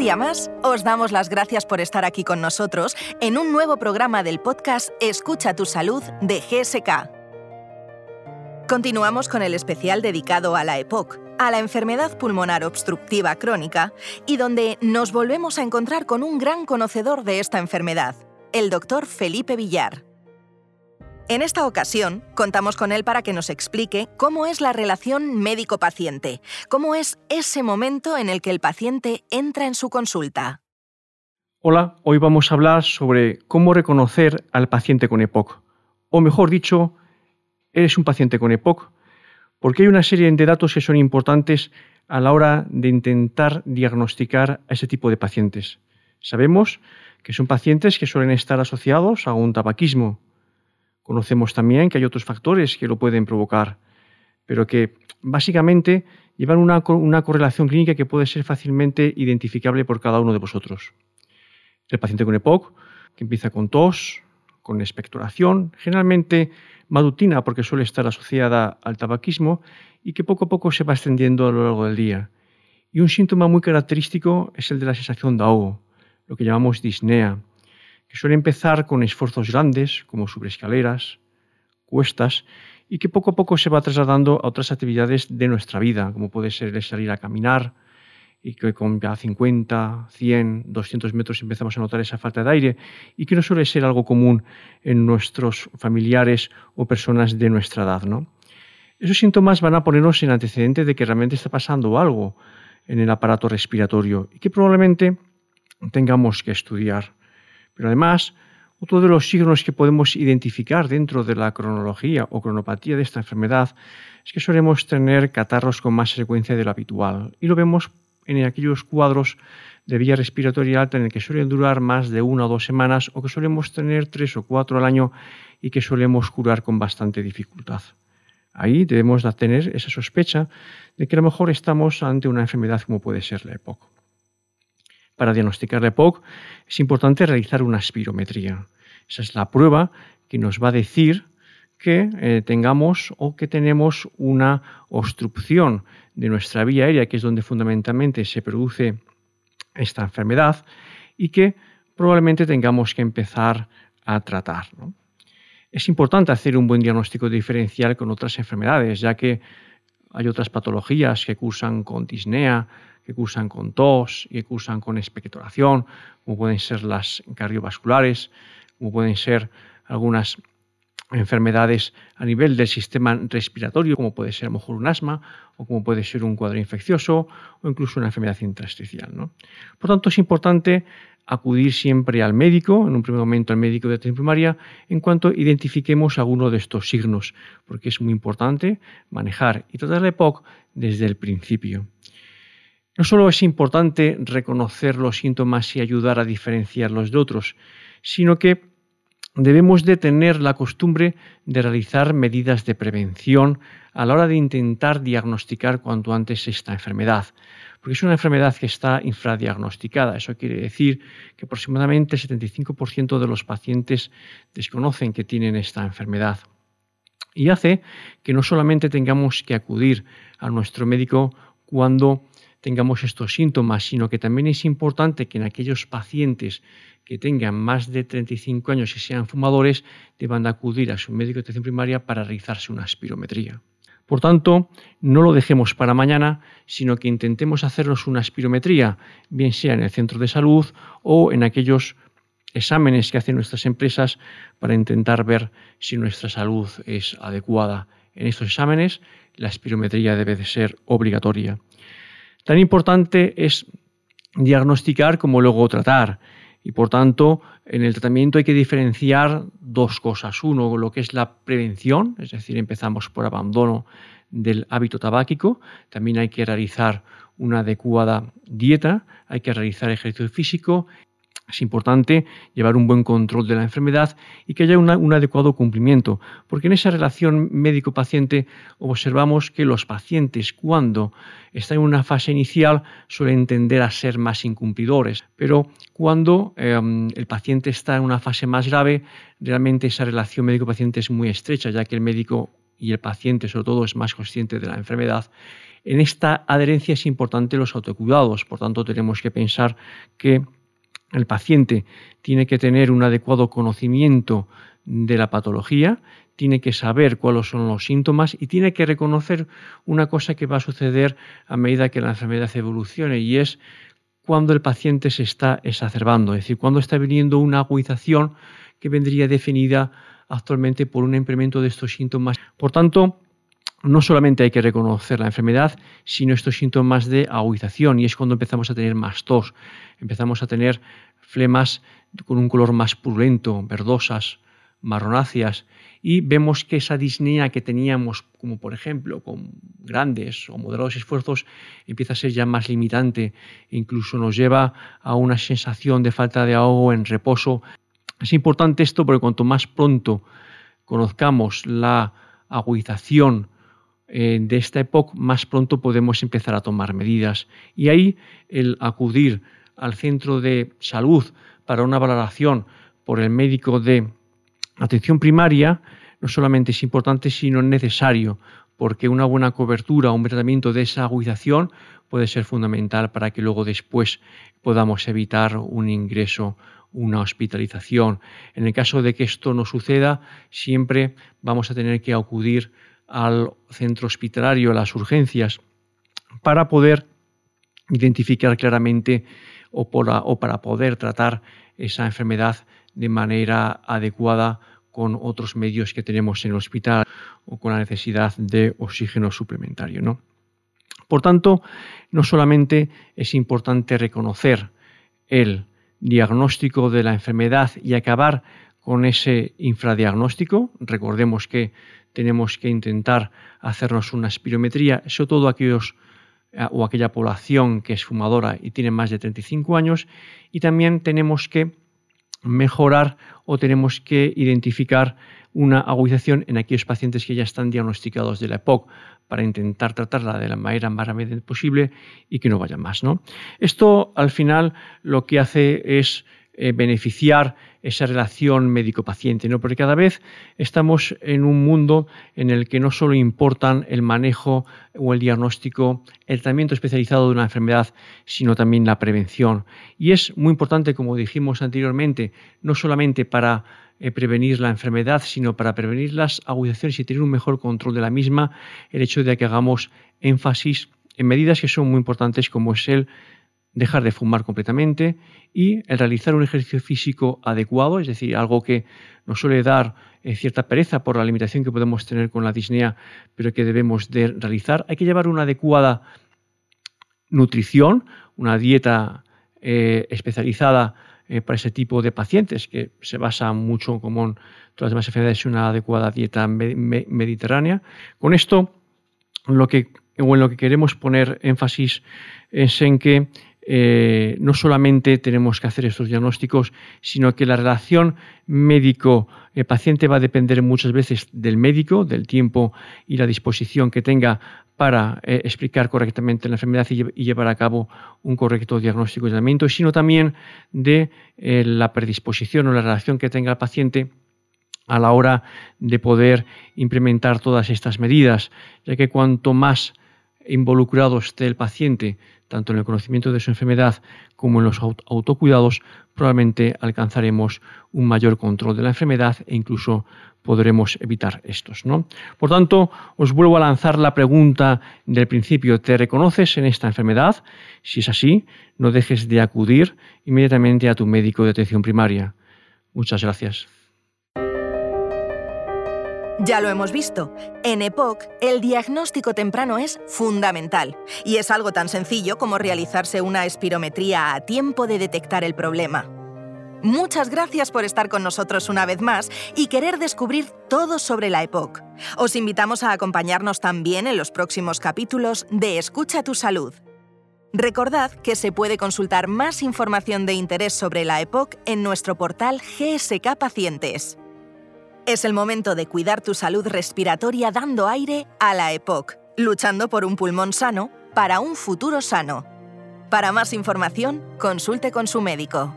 día más, os damos las gracias por estar aquí con nosotros en un nuevo programa del podcast Escucha tu salud de GSK. Continuamos con el especial dedicado a la EPOC, a la enfermedad pulmonar obstructiva crónica, y donde nos volvemos a encontrar con un gran conocedor de esta enfermedad, el doctor Felipe Villar. En esta ocasión, contamos con él para que nos explique cómo es la relación médico-paciente, cómo es ese momento en el que el paciente entra en su consulta. Hola, hoy vamos a hablar sobre cómo reconocer al paciente con EPOC, o mejor dicho, eres un paciente con EPOC, porque hay una serie de datos que son importantes a la hora de intentar diagnosticar a ese tipo de pacientes. Sabemos que son pacientes que suelen estar asociados a un tabaquismo, Conocemos también que hay otros factores que lo pueden provocar, pero que básicamente llevan una, correlación clínica que puede ser fácilmente identificable por cada uno de vosotros. El paciente con EPOC, que empieza con tos, con expectoración, generalmente matutina porque suele estar asociada al tabaquismo y que poco a poco se va extendiendo a lo largo del día. Y un síntoma muy característico es el de la sensación de ahogo, lo que llamamos disnea, que suele empezar con esfuerzos grandes, como subir escaleras, cuestas, y que poco a poco se va trasladando a otras actividades de nuestra vida, como puede ser salir a caminar, y que con ya 50, 100, 200 metros empezamos a notar esa falta de aire, y que no suele ser algo común en nuestros familiares o personas de nuestra edad. ¿no? Esos síntomas van a ponernos en antecedente de que realmente está pasando algo en el aparato respiratorio y que probablemente tengamos que estudiar. Pero además, otro de los signos que podemos identificar dentro de la cronología o cronopatía de esta enfermedad es que solemos tener catarros con más frecuencia de lo habitual y lo vemos en aquellos cuadros de vía respiratoria alta en el que suelen durar más de una o dos semanas o que solemos tener tres o cuatro al año y que solemos curar con bastante dificultad. Ahí debemos tener esa sospecha de que a lo mejor estamos ante una enfermedad como puede ser la EPOC. Para diagnosticar la EPOC es importante realizar una espirometría. Esa es la prueba que nos va a decir que eh, tengamos o que tenemos una obstrucción de nuestra vía aérea, que es donde fundamentalmente se produce esta enfermedad, y que probablemente tengamos que empezar a tratar. Es importante hacer un buen diagnóstico diferencial con otras enfermedades, ya que hay otras patologías que cursan con disnea, que cursan con tos que cursan con expectoración, como pueden ser las cardiovasculares, como pueden ser algunas enfermedades a nivel del sistema respiratorio, como puede ser a lo mejor un asma, o como puede ser un cuadro infeccioso, o incluso una enfermedad intersticial. ¿no? Por tanto, es importante acudir siempre al médico, en un primer momento al médico de atención primaria, en cuanto identifiquemos alguno de estos signos, porque es muy importante manejar y tratar la EPOC desde el principio. No solo es importante reconocer los síntomas y ayudar a diferenciarlos de otros, sino que debemos de tener la costumbre de realizar medidas de prevención a la hora de intentar diagnosticar cuanto antes esta enfermedad, porque es una enfermedad que está infradiagnosticada. Eso quiere decir que aproximadamente el 75% de los pacientes desconocen que tienen esta enfermedad. Y hace que no solamente tengamos que acudir a nuestro médico cuando tengamos estos síntomas, sino que también es importante que en aquellos pacientes que tengan más de 35 años y sean fumadores deban de acudir a su médico de atención primaria para realizarse una espirometría. Por tanto, no lo dejemos para mañana, sino que intentemos hacernos una espirometría, bien sea en el centro de salud o en aquellos exámenes que hacen nuestras empresas para intentar ver si nuestra salud es adecuada. En estos exámenes, la espirometría debe de ser obligatoria. Tan importante es diagnosticar como luego tratar. Y por tanto, en el tratamiento hay que diferenciar dos cosas. Uno, lo que es la prevención, es decir, empezamos por abandono del hábito tabáquico. También hay que realizar una adecuada dieta, hay que realizar ejercicio físico es importante llevar un buen control de la enfermedad y que haya un adecuado cumplimiento, porque en esa relación médico-paciente observamos que los pacientes cuando están en una fase inicial suelen tender a ser más incumplidores, pero cuando em, el paciente está en una fase más grave, realmente esa relación médico-paciente es muy estrecha, ya que el médico y el paciente sobre todo es más consciente de la enfermedad, en esta adherencia es importante los autocuidados. Por tanto, tenemos que pensar que el paciente tiene que tener un adecuado conocimiento de la patología, tiene que saber cuáles son los síntomas y tiene que reconocer una cosa que va a suceder a medida que la enfermedad evolucione y es cuando el paciente se está exacerbando, es decir, cuando está viniendo una agudización que vendría definida actualmente por un incremento de estos síntomas. Por tanto, no solamente hay que reconocer la enfermedad, sino estos síntomas de agudización y es cuando empezamos a tener más tos, empezamos a tener flemas con un color más purulento, verdosas, marronáceas y vemos que esa disnea que teníamos, como por ejemplo con grandes o moderados esfuerzos, empieza a ser ya más limitante e incluso nos lleva a una sensación de falta de ahogo en reposo. Es importante esto porque cuanto más pronto conozcamos la agudización eh, de esta época, más pronto podemos empezar a tomar medidas. Y ahí el acudir al centro de salud para una valoración por el médico de atención primaria no solamente es importante, sino necesario, porque una buena cobertura, un tratamiento de esa agudización puede ser fundamental para que luego después podamos evitar un ingreso, una hospitalización. En el caso de que esto no suceda, siempre vamos a tener que acudir al centro hospitalario, a las urgencias, para poder identificar claramente o, para poder tratar esa enfermedad de manera adecuada con otros medios que tenemos en el hospital o con la necesidad de oxígeno suplementario. Por tanto, no solamente es importante reconocer el diagnóstico de la enfermedad y acabar con ese infradiagnóstico, recordemos que tenemos que intentar hacernos una espirometría, sobre todo aquellos eh, o aquella población que es fumadora y tiene más de 35 años, y también tenemos que mejorar o tenemos que identificar una agudización en aquellos pacientes que ya están diagnosticados de la EPOC para intentar tratarla de la manera más rápida posible y que no vaya más. ¿no? Esto al final lo que hace es eh, beneficiar esa relación médico-paciente, ¿no? porque cada vez estamos en un mundo en el que no solo importan el manejo o el diagnóstico, el tratamiento especializado de una enfermedad, sino también la prevención. Y es muy importante, como dijimos anteriormente, no solamente para eh, prevenir la enfermedad, sino para prevenir las agudizaciones y tener un mejor control de la misma, el hecho de que hagamos énfasis en medidas que son muy importantes como es el dejar de fumar completamente y el realizar un ejercicio físico adecuado, es decir, algo que nos suele dar eh, cierta pereza por la limitación que podemos tener con la disnea, pero que debemos de realizar. Hay que llevar una adecuada nutrición, una dieta eh, especializada eh, para ese tipo de pacientes, que se basa mucho, en todas las demás enfermedades, en una adecuada dieta mediterránea. Con esto, lo que, en lo que queremos poner énfasis es en que eh, no solamente tenemos que hacer estos diagnósticos, sino que la relación médico-paciente va a depender muchas veces del médico, del tiempo y la disposición que tenga para eh, explicar correctamente la enfermedad y, llevar a cabo un correcto diagnóstico y tratamiento, sino también de eh, la predisposición o la relación que tenga el paciente a la hora de poder implementar todas estas medidas, ya que cuanto más involucrado esté el paciente, tanto en el conocimiento de su enfermedad como en los autocuidados, probablemente alcanzaremos un mayor control de la enfermedad e incluso podremos evitar estos. ¿no? Por tanto, os vuelvo a lanzar la pregunta del principio, ¿te reconoces en esta enfermedad? Si es así, no dejes de acudir inmediatamente a tu médico de atención primaria. Muchas gracias. Ya lo hemos visto. En EPOC, el diagnóstico temprano es fundamental y es algo tan sencillo como realizarse una espirometría a tiempo de detectar el problema. Muchas gracias por estar con nosotros una vez más y querer descubrir todo sobre la EPOC. Os invitamos a acompañarnos también en los próximos capítulos de Escucha tu Salud. Recordad que se puede consultar más información de interés sobre la EPOC en nuestro portal GSK Pacientes. Es el momento de cuidar tu salud respiratoria dando aire a la EPOC, luchando por un pulmón sano para un futuro sano. Para más información, consulte con su médico.